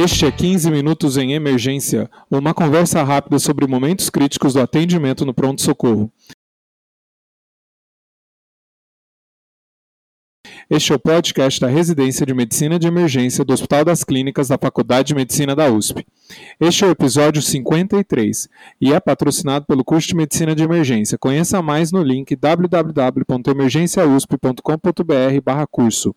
Este é 15 Minutos em Emergência, uma conversa rápida sobre momentos críticos do atendimento no pronto-socorro. Este é o podcast da Residência de Medicina de Emergência do Hospital das Clínicas da Faculdade de Medicina da USP. Este é o episódio 53 e é patrocinado pelo curso de Medicina de Emergência. Conheça mais no link www.emergenciausp.com.br/curso.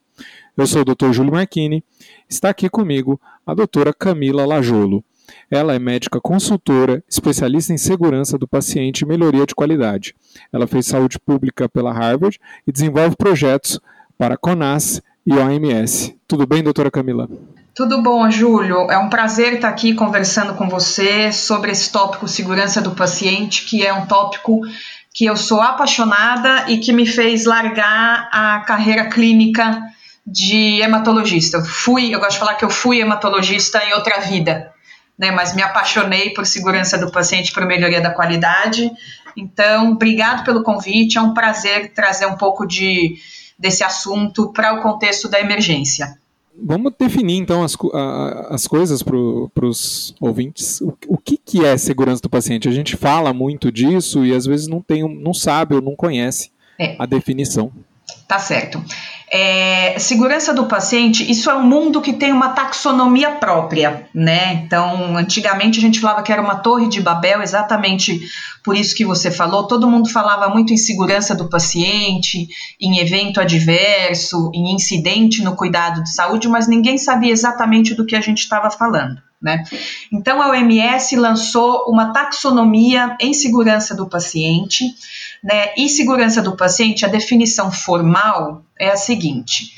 Eu sou o Dr. Júlio Marchini. Está aqui comigo a doutora Camila Lajolo. Ela é médica consultora, especialista em segurança do paciente e melhoria de qualidade. Ela fez saúde pública pela Harvard e desenvolve projetos para a CONAS e OMS. Tudo bem, doutora Camila? Tudo bom, Júlio. É um prazer estar aqui conversando com você sobre esse tópico segurança do paciente, que é um tópico que eu sou apaixonada e que me fez largar a carreira clínica de hematologista. Eu fui, eu gosto de falar que eu fui hematologista em outra vida, né? Mas me apaixonei por segurança do paciente, por melhoria da qualidade. Então, obrigado pelo convite. É um prazer trazer um pouco de desse assunto para o contexto da emergência. Vamos definir então as, as coisas para os ouvintes. O, o que, que é segurança do paciente? A gente fala muito disso e às vezes não, tem, não sabe ou não conhece é. a definição. Tá certo. É, segurança do paciente, isso é um mundo que tem uma taxonomia própria, né? Então, antigamente a gente falava que era uma torre de Babel, exatamente por isso que você falou. Todo mundo falava muito em segurança do paciente, em evento adverso, em incidente no cuidado de saúde, mas ninguém sabia exatamente do que a gente estava falando. Né? Então, a OMS lançou uma taxonomia em segurança do paciente, né? E segurança do paciente, a definição formal é a seguinte: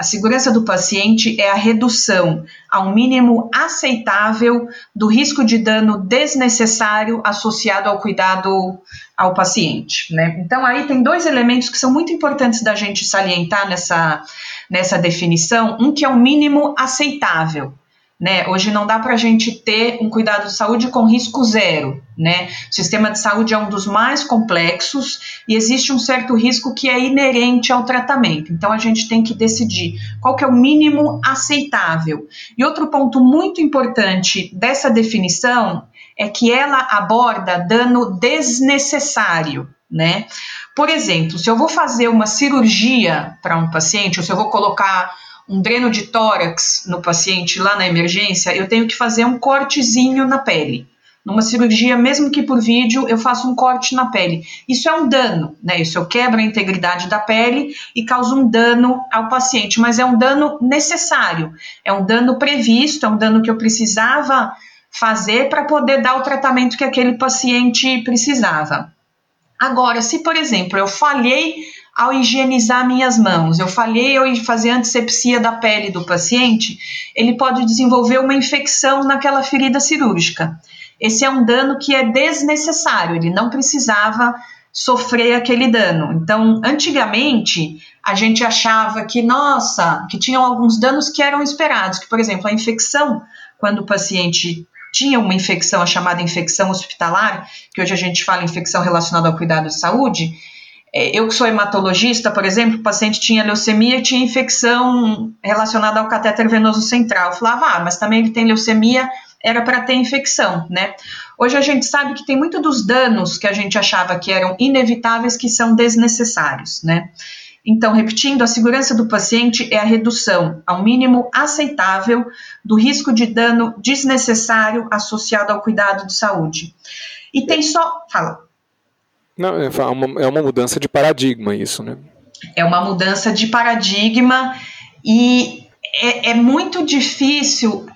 a segurança do paciente é a redução ao mínimo aceitável do risco de dano desnecessário associado ao cuidado ao paciente. Né? Então, aí tem dois elementos que são muito importantes da gente salientar nessa, nessa definição: um que é o mínimo aceitável. Né? Hoje não dá para a gente ter um cuidado de saúde com risco zero. Né? O sistema de saúde é um dos mais complexos e existe um certo risco que é inerente ao tratamento. Então a gente tem que decidir qual que é o mínimo aceitável. E outro ponto muito importante dessa definição é que ela aborda dano desnecessário. Né? Por exemplo, se eu vou fazer uma cirurgia para um paciente, ou se eu vou colocar um dreno de tórax no paciente lá na emergência, eu tenho que fazer um cortezinho na pele. Numa cirurgia, mesmo que por vídeo, eu faço um corte na pele. Isso é um dano, né? Isso eu quebro a integridade da pele e causa um dano ao paciente, mas é um dano necessário, é um dano previsto, é um dano que eu precisava fazer para poder dar o tratamento que aquele paciente precisava. Agora, se por exemplo eu falhei ao higienizar minhas mãos, eu falhei ao fazer antisepsia da pele do paciente, ele pode desenvolver uma infecção naquela ferida cirúrgica. Esse é um dano que é desnecessário, ele não precisava sofrer aquele dano. Então, antigamente, a gente achava que, nossa, que tinham alguns danos que eram esperados, que, por exemplo, a infecção, quando o paciente tinha uma infecção, a chamada infecção hospitalar, que hoje a gente fala infecção relacionada ao cuidado de saúde, é, eu que sou hematologista, por exemplo, o paciente tinha leucemia e tinha infecção relacionada ao catéter venoso central. Eu falava, ah, mas também ele tem leucemia, era para ter infecção, né? Hoje a gente sabe que tem muito dos danos que a gente achava que eram inevitáveis que são desnecessários, né? Então, repetindo, a segurança do paciente é a redução ao mínimo aceitável do risco de dano desnecessário associado ao cuidado de saúde. E tem só. Fala. Não, é uma, é uma mudança de paradigma isso, né? É uma mudança de paradigma e é, é muito difícil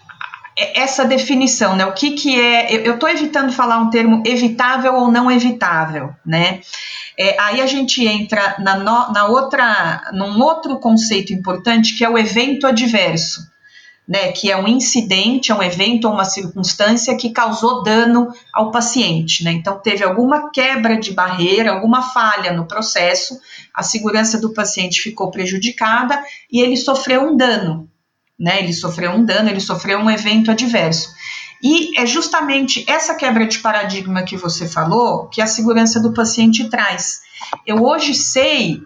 essa definição, né? O que, que é. Eu estou evitando falar um termo evitável ou não evitável, né? É, aí a gente entra na, no, na outra, num outro conceito importante que é o evento adverso né, que é um incidente, é um evento ou uma circunstância que causou dano ao paciente. Né? Então, teve alguma quebra de barreira, alguma falha no processo, a segurança do paciente ficou prejudicada e ele sofreu um dano. Né? Ele sofreu um dano, ele sofreu um evento adverso. E é justamente essa quebra de paradigma que você falou que a segurança do paciente traz. Eu hoje sei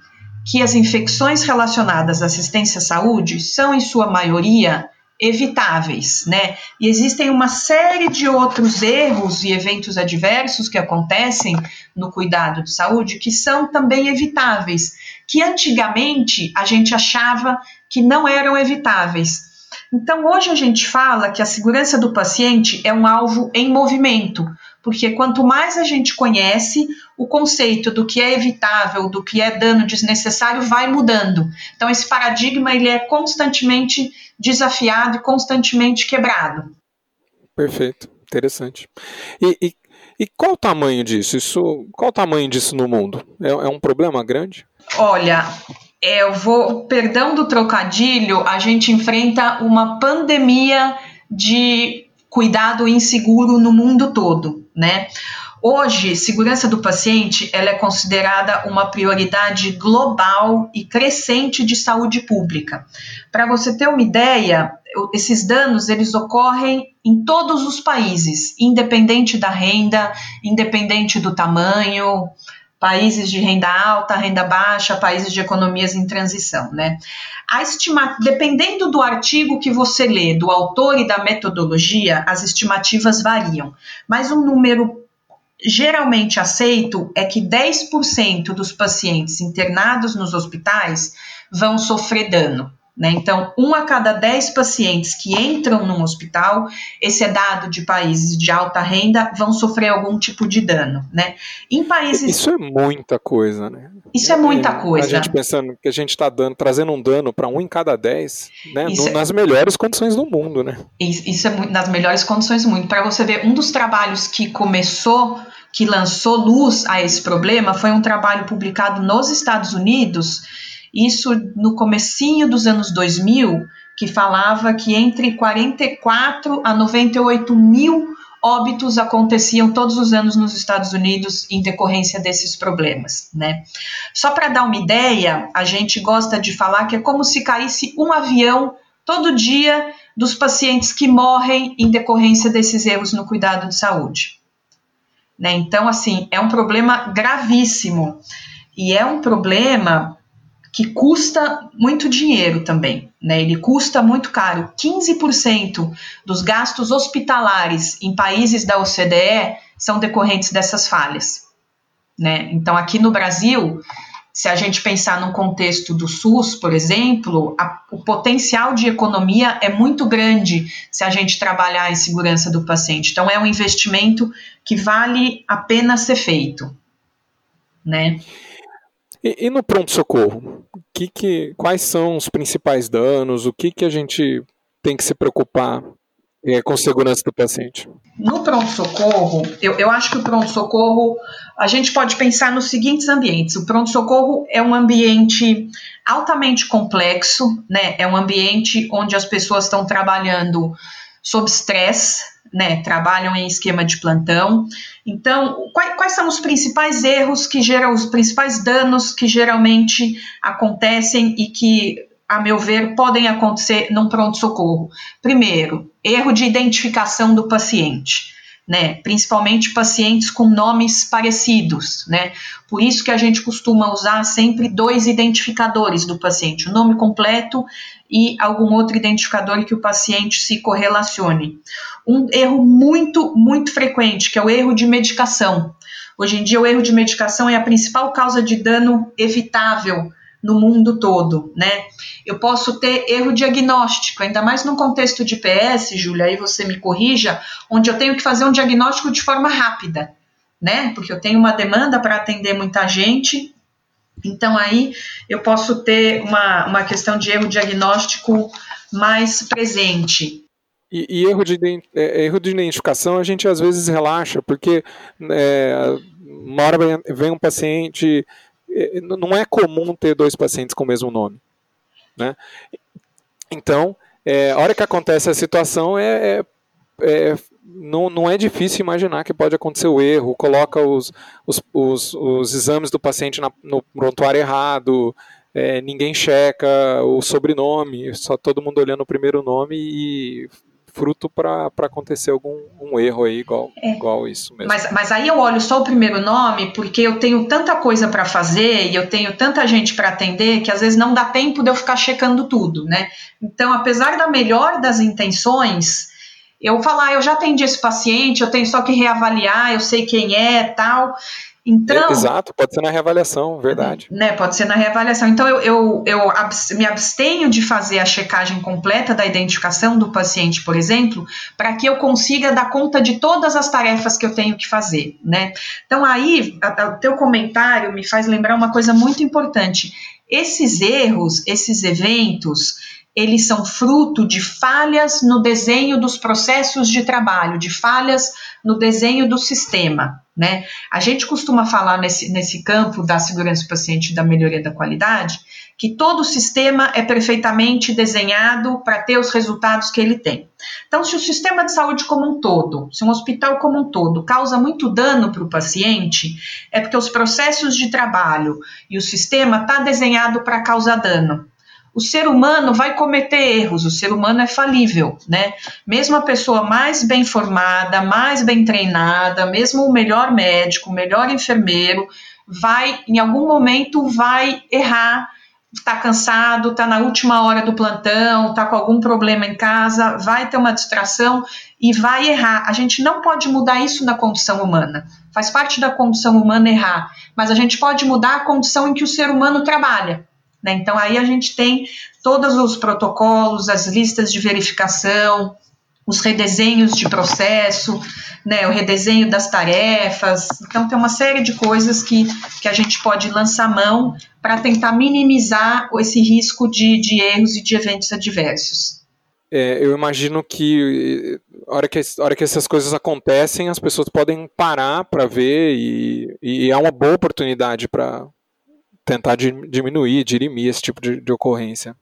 que as infecções relacionadas à assistência à saúde são, em sua maioria, evitáveis, né? E existem uma série de outros erros e eventos adversos que acontecem no cuidado de saúde que são também evitáveis, que antigamente a gente achava que não eram evitáveis. Então, hoje a gente fala que a segurança do paciente é um alvo em movimento, porque quanto mais a gente conhece, o conceito do que é evitável, do que é dano desnecessário vai mudando. Então, esse paradigma ele é constantemente desafiado e constantemente quebrado. Perfeito, interessante. E, e, e, qual o tamanho disso? Isso, qual o tamanho disso no mundo? É, é um problema grande? Olha, é, eu vou, perdão do trocadilho, a gente enfrenta uma pandemia de cuidado inseguro no mundo todo, né? Hoje, segurança do paciente ela é considerada uma prioridade global e crescente de saúde pública. Para você ter uma ideia, esses danos eles ocorrem em todos os países, independente da renda, independente do tamanho, países de renda alta, renda baixa, países de economias em transição, né? A estima... Dependendo do artigo que você lê, do autor e da metodologia, as estimativas variam, mas um número geralmente aceito é que 10% dos pacientes internados nos hospitais vão sofrer dano. Né? Então, um a cada dez pacientes que entram num hospital, esse é dado de países de alta renda, vão sofrer algum tipo de dano. Né? Em países. Isso é muita coisa, né? Isso é muita coisa. A gente pensando que a gente está trazendo um dano para um em cada dez, né? No, é... nas melhores condições do mundo, né? Isso é muito, nas melhores condições do mundo. Para você ver, um dos trabalhos que começou que lançou luz a esse problema foi um trabalho publicado nos Estados Unidos, isso no comecinho dos anos 2000, que falava que entre 44 a 98 mil óbitos aconteciam todos os anos nos Estados Unidos em decorrência desses problemas, né? Só para dar uma ideia, a gente gosta de falar que é como se caísse um avião todo dia dos pacientes que morrem em decorrência desses erros no cuidado de saúde. Né? Então, assim, é um problema gravíssimo e é um problema que custa muito dinheiro também, né? Ele custa muito caro. 15% dos gastos hospitalares em países da OCDE são decorrentes dessas falhas, né? Então, aqui no Brasil, se a gente pensar no contexto do SUS, por exemplo, a, o potencial de economia é muito grande se a gente trabalhar em segurança do paciente. Então, é um investimento que vale a pena ser feito, né? E, e no pronto-socorro, que que, quais são os principais danos? O que, que a gente tem que se preocupar é, com segurança do paciente? No pronto-socorro, eu, eu acho que o pronto-socorro, a gente pode pensar nos seguintes ambientes. O pronto-socorro é um ambiente altamente complexo, né? É um ambiente onde as pessoas estão trabalhando sob estresse, né? Trabalham em esquema de plantão. Então, quais, quais, são os principais erros que geram, os principais danos que geralmente acontecem e que a meu ver, podem acontecer num pronto-socorro. Primeiro, erro de identificação do paciente. Né, principalmente pacientes com nomes parecidos, né? Por isso que a gente costuma usar sempre dois identificadores do paciente, o nome completo e algum outro identificador que o paciente se correlacione. Um erro muito, muito frequente, que é o erro de medicação. Hoje em dia, o erro de medicação é a principal causa de dano evitável no mundo todo, né? Eu posso ter erro diagnóstico, ainda mais num contexto de PS, Júlia, aí você me corrija, onde eu tenho que fazer um diagnóstico de forma rápida, né? Porque eu tenho uma demanda para atender muita gente, então aí eu posso ter uma, uma questão de erro diagnóstico mais presente. E, e erro, de, é, erro de identificação a gente às vezes relaxa, porque é, uma hora vem, vem um paciente é, não é comum ter dois pacientes com o mesmo nome. Né? Então, é, a hora que acontece a situação, é, é, é, não, não é difícil imaginar que pode acontecer o erro, coloca os, os, os, os exames do paciente na, no prontuário errado, é, ninguém checa o sobrenome, só todo mundo olhando o primeiro nome e fruto para acontecer algum um erro aí igual, é. igual isso mesmo. Mas, mas aí eu olho só o primeiro nome porque eu tenho tanta coisa para fazer e eu tenho tanta gente para atender que às vezes não dá tempo de eu ficar checando tudo, né? Então, apesar da melhor das intenções, eu falar, ah, eu já atendi esse paciente, eu tenho só que reavaliar, eu sei quem é, tal. Então, Exato, pode ser na reavaliação, verdade. Né, pode ser na reavaliação. Então, eu, eu, eu me abstenho de fazer a checagem completa da identificação do paciente, por exemplo, para que eu consiga dar conta de todas as tarefas que eu tenho que fazer, né? Então, aí, o teu comentário me faz lembrar uma coisa muito importante. Esses erros, esses eventos, eles são fruto de falhas no desenho dos processos de trabalho, de falhas no desenho do sistema. Né? A gente costuma falar nesse, nesse campo da segurança do paciente e da melhoria da qualidade que todo o sistema é perfeitamente desenhado para ter os resultados que ele tem. Então, se o sistema de saúde como um todo, se um hospital como um todo causa muito dano para o paciente, é porque os processos de trabalho e o sistema está desenhado para causar dano o ser humano vai cometer erros, o ser humano é falível, né? Mesmo a pessoa mais bem formada, mais bem treinada, mesmo o melhor médico, o melhor enfermeiro, vai, em algum momento, vai errar, tá cansado, tá na última hora do plantão, tá com algum problema em casa, vai ter uma distração e vai errar. A gente não pode mudar isso na condição humana. Faz parte da condição humana errar, mas a gente pode mudar a condição em que o ser humano trabalha. Né? Então, aí a gente tem todos os protocolos, as listas de verificação, os redesenhos de processo, né, o redesenho das tarefas. Então, tem uma série de coisas que, que a gente pode lançar mão para tentar minimizar esse risco de, de erros e de eventos adversos. É, eu imagino que a hora que, hora que essas coisas acontecem, as pessoas podem parar para ver e, e é uma boa oportunidade para tentar diminuir, dirimir esse tipo de, de ocorrência.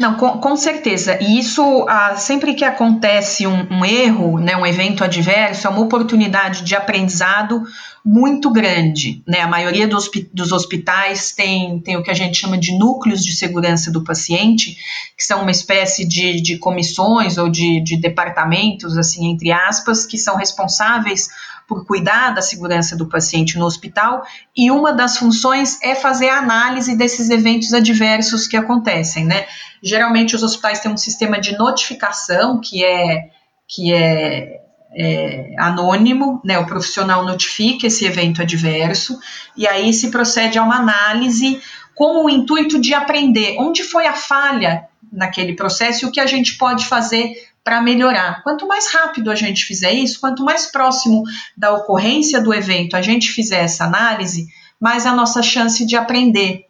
Não, com, com, certeza. E isso, ah, sempre que acontece um, um, erro, né, um evento adverso, é uma oportunidade de aprendizado muito grande. Né? A maioria dos, dos hospitais tem, tem o que a gente chama de núcleos de segurança do paciente, que são uma espécie de, de comissões ou de, de departamentos, assim, entre aspas, que são responsáveis por cuidar da segurança do paciente no hospital, e uma das funções é fazer a análise desses eventos adversos que acontecem, né? Geralmente os hospitais têm um sistema de notificação que é que é, é anônimo, né? O profissional notifica esse evento adverso e aí se procede a uma análise com o intuito de aprender onde foi a falha naquele processo e o que a gente pode fazer para melhorar. Quanto mais rápido a gente fizer isso, quanto mais próximo da ocorrência do evento a gente fizer essa análise, mais a nossa chance de aprender.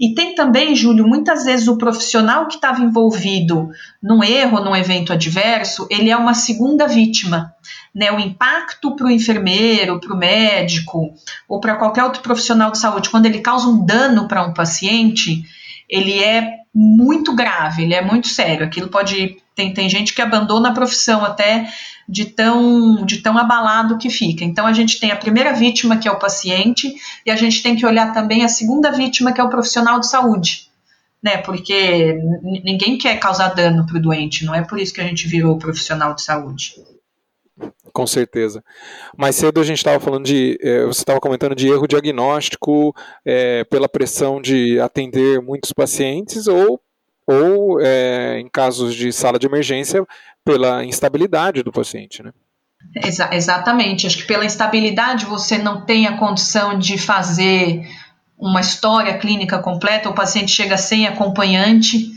E tem também, Júlio, muitas vezes o profissional que estava envolvido num erro, num evento adverso, ele é uma segunda vítima. Né, o impacto para o enfermeiro, para o médico ou para qualquer outro profissional de saúde, quando ele causa um dano para um paciente, ele é muito grave, ele é muito sério. Aquilo pode tem, tem gente que abandona a profissão até de tão, de tão abalado que fica. Então a gente tem a primeira vítima, que é o paciente, e a gente tem que olhar também a segunda vítima, que é o profissional de saúde. Né, porque ninguém quer causar dano para o doente, não é por isso que a gente virou profissional de saúde. Com certeza. Mais cedo a gente estava falando de. Eh, você estava comentando de erro diagnóstico é, pela pressão de atender muitos pacientes ou ou, é, em casos de sala de emergência, pela instabilidade do paciente, né? Exa exatamente. Acho que pela instabilidade você não tem a condição de fazer uma história clínica completa, o paciente chega sem acompanhante,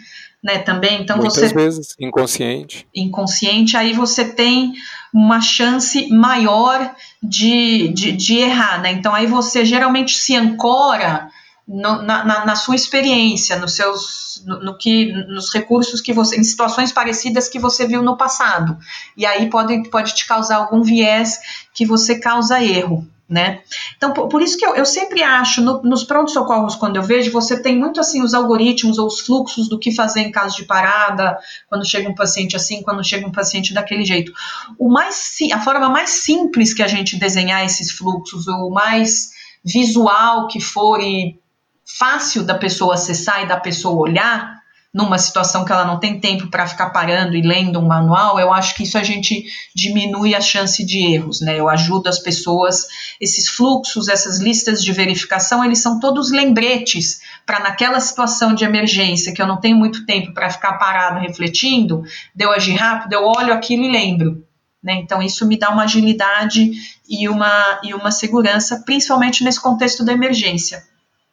né, também. Então Muitas você vezes inconsciente. Inconsciente, aí você tem uma chance maior de, de, de errar, né? Então aí você geralmente se ancora no, na, na, na, sua experiência, nos seus, no, no, que, nos recursos que você, em situações parecidas que você viu no passado. E aí pode, pode te causar algum viés que você causa erro. Né? Então, por, por isso que eu, eu sempre acho, no, nos prontos socorros, quando eu vejo, você tem muito assim os algoritmos ou os fluxos do que fazer em caso de parada, quando chega um paciente assim, quando chega um paciente daquele jeito. O mais, a forma mais simples que a gente desenhar esses fluxos, ou mais visual que for e fácil da pessoa acessar e da pessoa olhar, numa situação que ela não tem tempo para ficar parando e lendo um manual, eu acho que isso a gente diminui a chance de erros, né? Eu ajudo as pessoas, esses fluxos, essas listas de verificação, eles são todos lembretes para naquela situação de emergência que eu não tenho muito tempo para ficar parado refletindo, de eu agir rápido, eu olho aquilo e lembro. Né? Então, isso me dá uma agilidade e uma, e uma segurança, principalmente nesse contexto da emergência.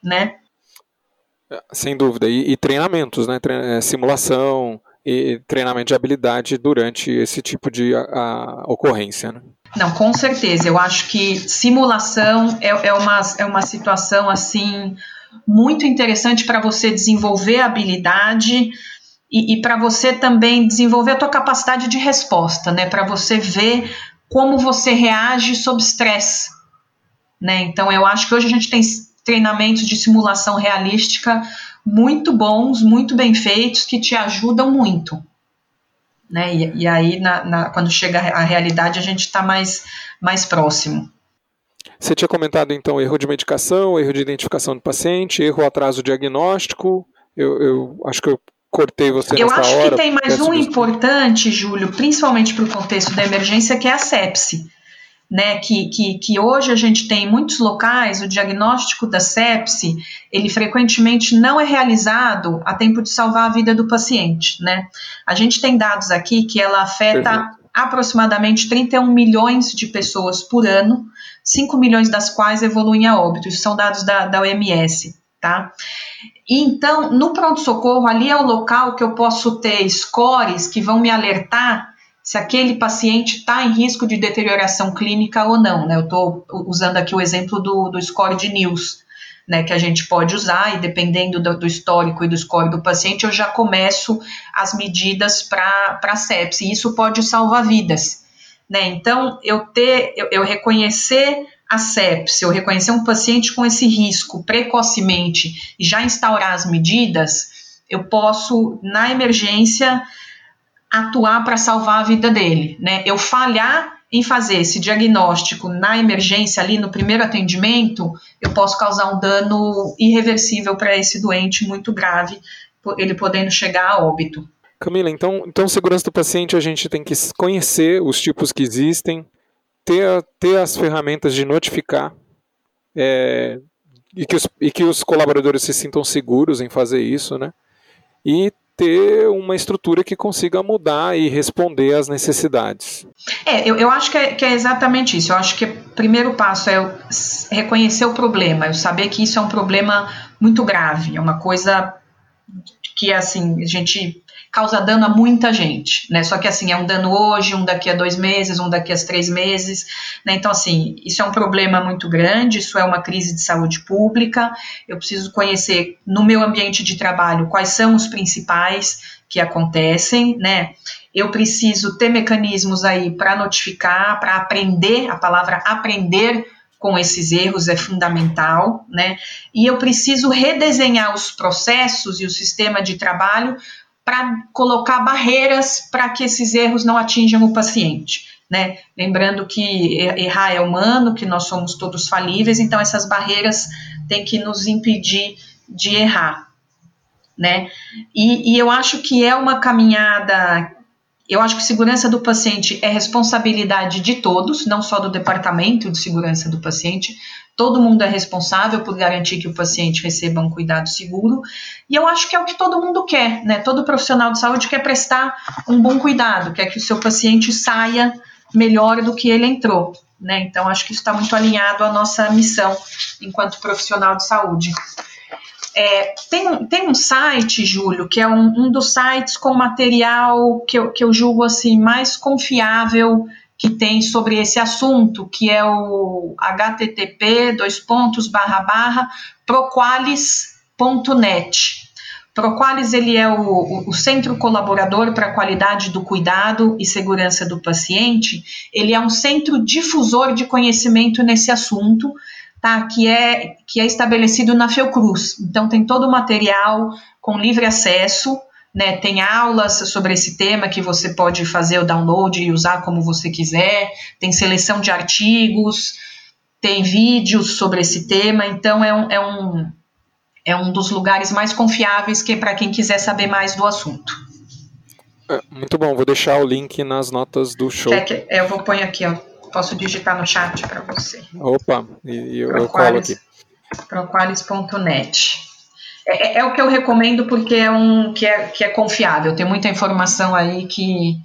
Né? Sem dúvida. E, e treinamentos, né? É, simulação e treinamento de habilidade durante esse tipo de a, a ocorrência. Né? Não, com certeza. Eu acho que simulação é, é, uma, é uma situação assim muito interessante para você desenvolver habilidade e, e para você também desenvolver a tua capacidade de resposta, né? Para você ver como você reage sob estresse, né? Então eu acho que hoje a gente tem treinamentos de simulação realística muito bons, muito bem feitos, que te ajudam muito. Né? E, e aí, na, na, quando chega a realidade, a gente está mais, mais próximo. Você tinha comentado então erro de medicação, erro de identificação do paciente, erro atraso diagnóstico. Eu, eu acho que eu cortei você Eu acho hora, que tem mais um importante, Júlio, principalmente para o contexto da emergência, que é a sepse né, que, que, que hoje a gente tem em muitos locais, o diagnóstico da sepse, ele frequentemente não é realizado a tempo de salvar a vida do paciente, né. A gente tem dados aqui que ela afeta Perfeito. aproximadamente 31 milhões de pessoas por ano, 5 milhões das quais evoluem a óbito, isso são dados da, da OMS, tá? Então, no pronto-socorro, ali é o local que eu posso ter scores que vão me alertar se aquele paciente está em risco de deterioração clínica ou não. Né? Eu estou usando aqui o exemplo do, do score de News, né, que a gente pode usar, e dependendo do, do, histórico e do score do paciente, eu já começo as medidas para sepse. E isso pode salvar vidas. Né? Então, eu ter, eu, eu reconhecer a sepse, eu reconhecer um paciente com esse risco precocemente e já instaurar as medidas, eu posso, na emergência, atuar para salvar a vida dele, né? Eu falhar em fazer esse diagnóstico na emergência ali no primeiro atendimento, eu posso causar um dano irreversível para esse doente muito grave, ele podendo chegar a óbito. Camila, então, então segurança do paciente a gente tem que conhecer os tipos que existem, ter, ter as ferramentas de notificar é, e, que os, e que os colaboradores se sintam seguros em fazer isso, né? E ter uma estrutura que consiga mudar e responder às necessidades. É, eu, eu acho que é, que é exatamente isso. Eu acho que o primeiro passo é reconhecer o problema, eu saber que isso é um problema muito grave, é uma coisa que assim a gente causa dano a muita gente, né? Só que assim, é um dano hoje, um daqui a dois meses, um daqui a três meses, né? Então, assim, isso é um problema muito grande, isso é uma crise de saúde pública. Eu preciso conhecer no meu ambiente de trabalho quais são os principais que acontecem, né? Eu preciso ter mecanismos aí para notificar, para aprender, a palavra aprender com esses erros é fundamental, né? E eu preciso redesenhar os processos e o sistema de trabalho para colocar barreiras para que esses erros não atinjam o paciente. Né? Lembrando que errar é humano, que nós somos todos falíveis, então essas barreiras têm que nos impedir de errar. Né? E, e eu acho que é uma caminhada eu acho que segurança do paciente é responsabilidade de todos, não só do departamento de segurança do paciente. Todo mundo é responsável por garantir que o paciente receba um cuidado seguro. E eu acho que é o que todo mundo quer, né? Todo profissional de saúde quer prestar um bom cuidado, quer que o seu paciente saia melhor do que ele entrou. Né? Então, acho que isso está muito alinhado à nossa missão enquanto profissional de saúde. É, tem, tem um site, Júlio, que é um, um dos sites com material que eu, que eu julgo assim mais confiável que tem sobre esse assunto, que é o http dois pontos barra barra proqualis.net. Proqualis ele é o, o, centro colaborador para a qualidade do cuidado e segurança do paciente. Ele é um centro difusor de conhecimento nesse assunto tá? que, é, que é estabelecido na Fiocruz. Então, tem todo o material com livre acesso, né? tem aulas sobre esse tema que você pode fazer o download e usar como você quiser, tem seleção de artigos, tem vídeos sobre esse tema, então é um, é um, é um dos lugares mais confiáveis que para quem quiser saber mais do assunto. É, muito bom, vou deixar o link nas notas do show. Que, eu vou pôr aqui, ó. Posso digitar no chat para você. Opa, e, eu, eu colo aqui. Proqualis.net. É, é, é, o que eu recomendo porque é um que é, que é confiável. Tem muita informação aí que,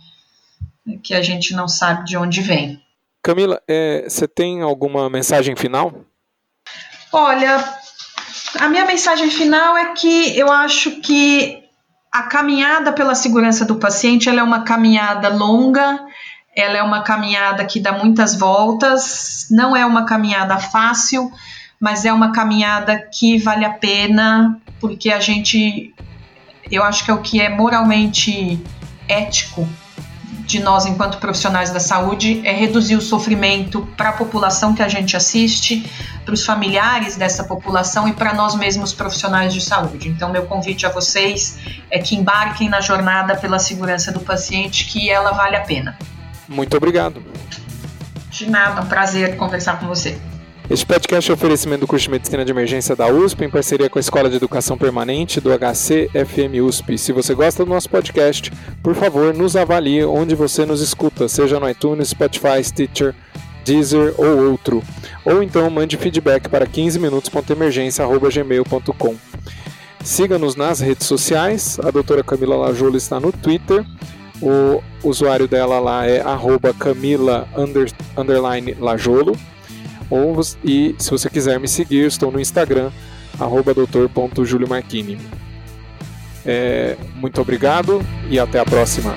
que a gente não sabe de onde vem. Camila, é, você tem alguma mensagem final? Olha, a minha mensagem final é que eu acho que a caminhada pela segurança do paciente é uma caminhada longa, ela é uma caminhada que dá muitas voltas, não é uma caminhada fácil, mas é uma caminhada que vale a pena, porque a gente, eu acho que é o que é moralmente ético de nós, enquanto profissionais da saúde, é reduzir o sofrimento para a população que a gente assiste, para os familiares dessa população e para nós mesmos profissionais de saúde. Então, meu convite a vocês é que embarquem na jornada pela segurança do paciente, que ela vale a pena. Muito obrigado. De nada, um prazer conversar com você. Este podcast é oferecimento do curso de Medicina de Emergência da USP, em parceria com a Escola de Educação Permanente do HC FM USP. Se você gosta do nosso podcast, por favor, nos avalie onde você nos escuta, seja no iTunes, Spotify, Stitcher, Deezer ou outro. Ou então mande feedback para 15minutos.emergência.gmail.com. Siga-nos nas redes sociais. A doutora Camila Lajolo está no Twitter. O usuário dela lá é arroba Camila under, Lajolo. Ou, e se você quiser me seguir, estou no Instagram, arroba doutor.juliomarchini. É, muito obrigado e até a próxima.